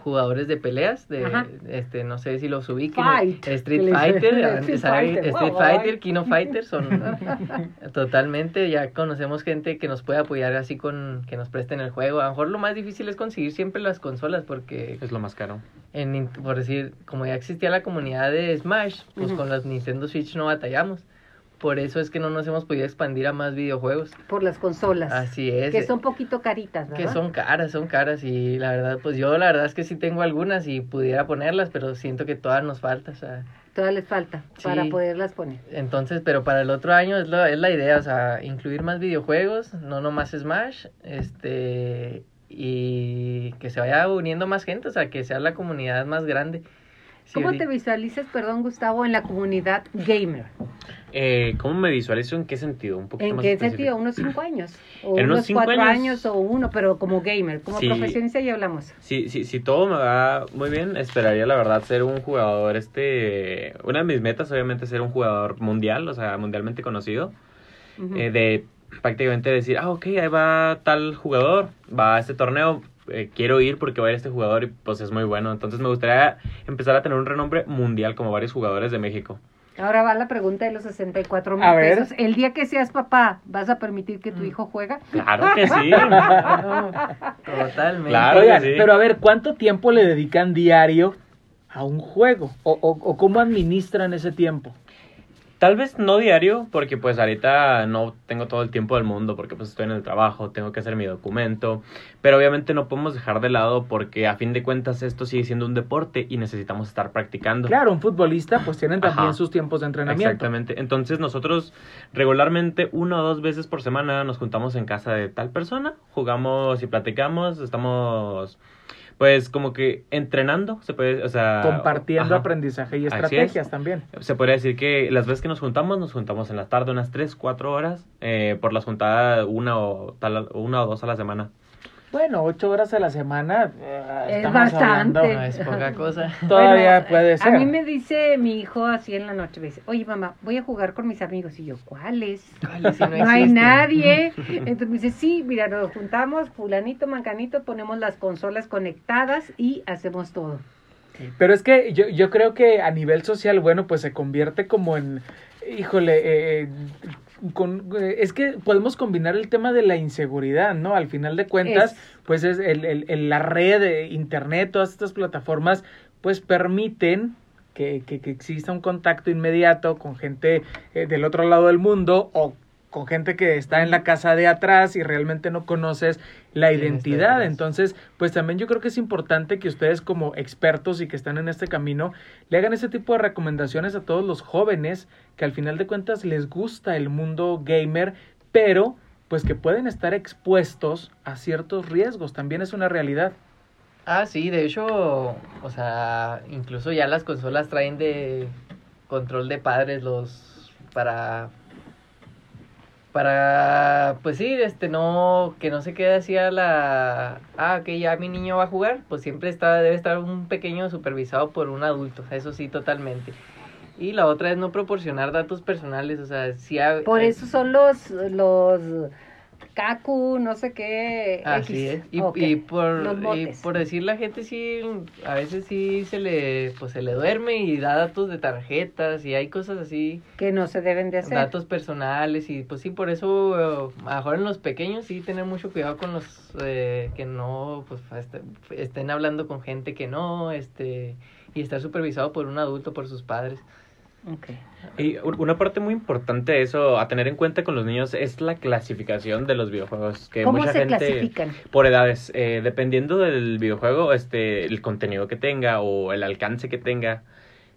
jugadores de peleas de Ajá. este no sé si los ubiquen Fight. Street les- Fighter, Street. Fighter, Street wow, Fighter, ay. Kino Fighter son totalmente ya conocemos gente que nos puede apoyar así con que nos presten el juego. A lo mejor lo más difícil es conseguir siempre las consolas porque Es lo más caro. en por decir, como ya existía la comunidad de Smash, pues con las Nintendo Switch no batallamos. Por eso es que no nos hemos podido expandir a más videojuegos. Por las consolas. Así es. Que son poquito caritas, ¿verdad? Que son caras, son caras y la verdad, pues yo la verdad es que sí tengo algunas y pudiera ponerlas, pero siento que todas nos falta, o sea, Todas les falta Sí. para poderlas poner. entonces, pero para el otro año es, lo, es la idea, o sea, incluir más videojuegos, no nomás Smash, este, y que se vaya uniendo más gente, o sea, que sea la comunidad más grande. Sí, ¿Cómo te visualizas, perdón, Gustavo, en la comunidad gamer? Eh, ¿Cómo me visualizo? ¿En qué sentido? Un poquito ¿En más qué específico. sentido? ¿Unos cinco años? ¿O En unos cuatro años. años. o uno? Pero como gamer, como Sí. profesionista ya hablamos. Si, si, si todo me va muy bien, esperaría la verdad ser un jugador, este, una de mis metas obviamente es ser un jugador mundial, o sea, mundialmente conocido, eh, de prácticamente decir, ah, ok, ahí va tal jugador, va a este torneo, eh, quiero ir porque va a ir este jugador y pues es muy bueno, entonces me gustaría empezar a tener un renombre mundial como varios jugadores de México. Ahora va la pregunta de los 64 mil ver. pesos. El día que seas papá, ¿vas a permitir que tu Mm. hijo juega? Claro que sí. Totalmente. Claro. Oigan, que sí. pero a ver, ¿cuánto tiempo le dedican diario a un juego? ¿O, o, o cómo administran ese tiempo? Tal vez no diario, porque pues ahorita no tengo todo el tiempo del mundo, porque pues estoy en el trabajo, tengo que hacer mi documento, pero obviamente no podemos dejar de lado porque a fin de cuentas esto sigue siendo un deporte y necesitamos estar practicando. Claro, un futbolista pues tienen también Ajá. sus tiempos de entrenamiento. Exactamente. Entonces nosotros regularmente una o dos veces por semana nos juntamos en casa de tal persona, jugamos y platicamos, estamos pues como que entrenando, se puede, o sea, Compartiendo ajá. aprendizaje y estrategias es. también. Se podría decir que las veces que nos juntamos, nos juntamos en la tarde unas 3, 4 horas, eh, por las juntadas una o, tal, una o dos a la semana. Bueno, ocho horas a la semana. eh, Es bastante. hablando- No es poca cosa. Todavía Bueno, puede ser. A mí me dice mi hijo así en la noche, me dice, oye mamá, voy a jugar con mis amigos. Y yo, ¿cuáles? ¿Cuáles? Si no No hay nadie. Entonces me dice, sí, mira, nos juntamos, fulanito, mancanito, ponemos las consolas conectadas y hacemos todo. Pero es que yo, yo creo que a nivel social, bueno, pues se convierte como en, híjole, eh, con, eh, es que podemos combinar el tema de la inseguridad, ¿no? Al final de cuentas, Es- pues es el, el- el- la red, de internet, todas estas plataformas, pues permiten que, que, que exista un contacto inmediato con gente eh, del otro lado del mundo o con gente que está en la casa de atrás y realmente no conoces la ¿Quién está identidad. Entonces, pues también yo creo que es importante que ustedes como expertos y que están en este camino le hagan ese tipo de recomendaciones a todos los jóvenes que al final de cuentas les gusta el mundo gamer, pero pues que pueden estar expuestos a ciertos riesgos, también es una realidad. Ah, sí, de hecho, o sea, incluso ya las consolas traen de control de padres los para para pues sí, este no que no se quede así a la ah, que ya mi niño va a jugar, pues siempre está debe estar un pequeño supervisado por un adulto, eso sí totalmente. Y la otra es no proporcionar datos personales, o sea, si ha- Por eh, eso son los, los Kaku, no sé qué. Así X. es. Y, Ok, y por, y por decir la gente sí, a veces sí se le, pues se le duerme y da datos de tarjetas y hay cosas así, Que no se deben de hacer. datos personales y pues sí, por eso mejor en los pequeños sí tener mucho cuidado con los eh, que no, pues este- estén hablando con gente que no, este, y estar supervisado por un adulto, por sus padres. Ok. Y una parte muy importante de eso a tener en cuenta con los niños es la clasificación de los videojuegos. Que ¿Cómo mucha se gente, clasifican? Por edades, eh, dependiendo del videojuego, este, el contenido que tenga o el alcance que tenga,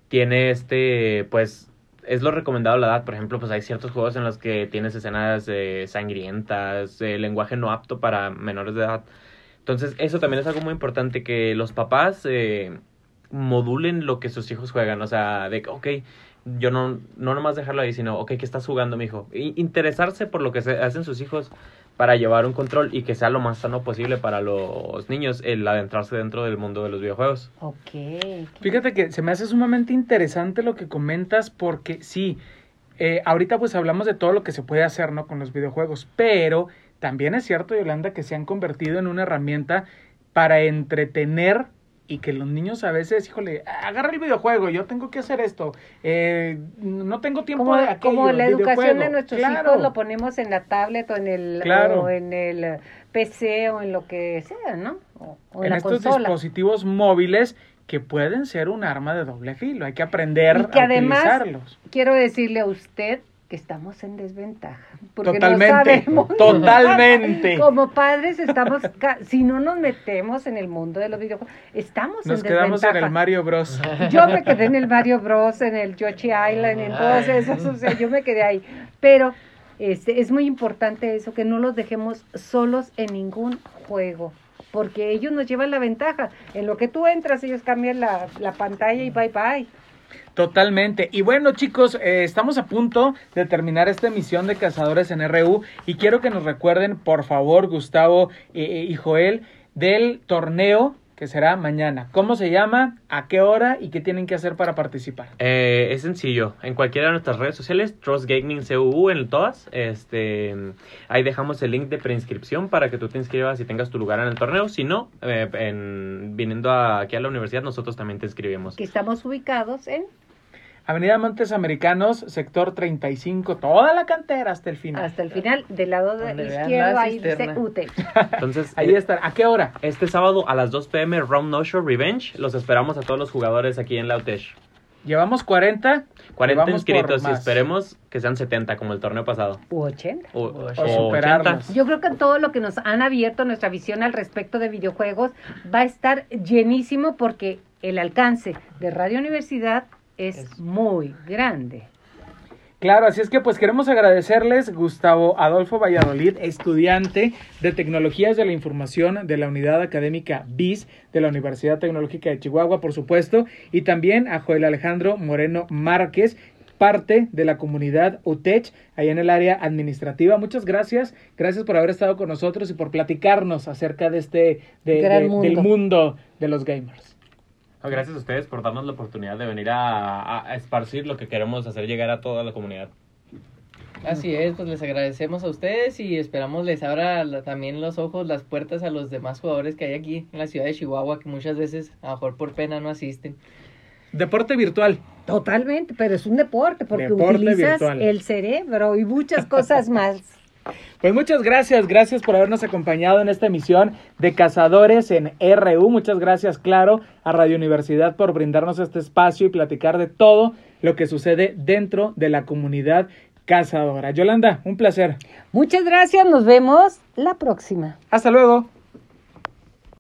tiene este, pues, es lo recomendado la edad. Por ejemplo, pues hay ciertos juegos en los que tienes escenas eh, sangrientas, eh, lenguaje no apto para menores de edad. Entonces, eso también es algo muy importante, que los papás eh, modulen lo que sus hijos juegan. O sea, de que, ok, yo no, no nomás dejarlo ahí, sino, ok, ¿qué estás jugando, mijo? Y interesarse por lo que se hacen sus hijos para llevar un control y que sea lo más sano posible para los niños el adentrarse dentro del mundo de los videojuegos. Ok. Fíjate que se me hace sumamente interesante lo que comentas porque sí, eh, ahorita pues hablamos de todo lo que se puede hacer, ¿no? Con los videojuegos, pero también es cierto, Yolanda, que se han convertido en una herramienta para entretener y que los niños a veces, híjole, agarra el videojuego, yo tengo que hacer esto, eh, no tengo tiempo Como, de aquello, como la educación de nuestros Claro. hijos lo ponemos en la tablet o en el Claro. o en el PC o en lo que sea, ¿no? O, o en, estos consola. dispositivos móviles que pueden ser un arma de doble filo, hay que aprender Y que a además- utilizarlos. Quiero decirle a usted que estamos en desventaja. Porque Totalmente, no sabemos. totalmente. Como padres estamos, si no nos metemos en el mundo de los videojuegos, estamos Nos en quedamos en desventaja. el Mario Bros. Yo me quedé en el Mario Bros, en el Yoshi Island, en todos esos, o sea, yo me quedé ahí. Pero este, es muy importante eso, que no los dejemos solos en ningún juego. porque ellos nos llevan la ventaja. En lo que tú entras, ellos cambian la, la pantalla y bye bye. Totalmente. Y bueno, chicos, eh, estamos a punto de terminar esta emisión de Cazadores en RU y quiero que nos recuerden, por favor, Gustavo eh, eh, y Joel, del torneo que será mañana. ¿Cómo se llama? ¿A qué hora? ¿Y qué tienen que hacer para participar? Eh, es sencillo. En cualquiera de nuestras redes sociales, Trust Gaming CUU en todas, este, ahí dejamos el link de preinscripción para que tú te inscribas y tengas tu lugar en el torneo. Si no, eh, en, viniendo a- aquí a la universidad, nosotros también te inscribimos. Que estamos ubicados en Avenida Montes Americanos, sector 35, toda la cantera hasta el final. hasta el final, del lado de izquierdo, ahí dice. UTE. Entonces, Ahí eh, está. ¿A qué hora? este sábado a las 2 pm, Round No Show Revenge. Los esperamos a todos los jugadores aquí en la UTESH. Llevamos 40. 40 Vamos por inscritos y esperemos que sean 70 como el torneo pasado. U 80. O, O o superarlos. 80. Yo creo que todo lo que nos han abierto nuestra visión al respecto de videojuegos va a estar llenísimo porque el alcance de Radio Universidad es, Es- muy grande. Claro, así es que pues queremos agradecerles Gustavo Adolfo Valladolid, estudiante de Tecnologías de la Información de la Unidad Académica BIS de la Universidad Tecnológica de Chihuahua, por supuesto, y también a Joel Alejandro Moreno Márquez, parte de la comunidad UTECH, ahí en el área administrativa. Muchas gracias, gracias por haber estado con nosotros y por platicarnos acerca de este, de- del mundo de los gamers. No, Gracias a ustedes por darnos la oportunidad de venir a, a- a esparcir lo que queremos hacer llegar a toda la comunidad. Así es, pues les agradecemos a ustedes y esperamos les abra la- también los ojos, las puertas a los demás jugadores que hay aquí en la ciudad de Chihuahua que muchas veces a lo mejor por pena no asisten. Deporte virtual. Totalmente, pero es un deporte porque Deporte utilizas virtual. el cerebro y muchas cosas más. Pues muchas gracias, gracias por habernos acompañado en esta emisión de Cazadores en RU. Muchas gracias, claro, a Radio Universidad por brindarnos este espacio y platicar de todo lo que sucede dentro de la comunidad cazadora. Yolanda, un placer. Muchas gracias, nos vemos la próxima. Hasta luego.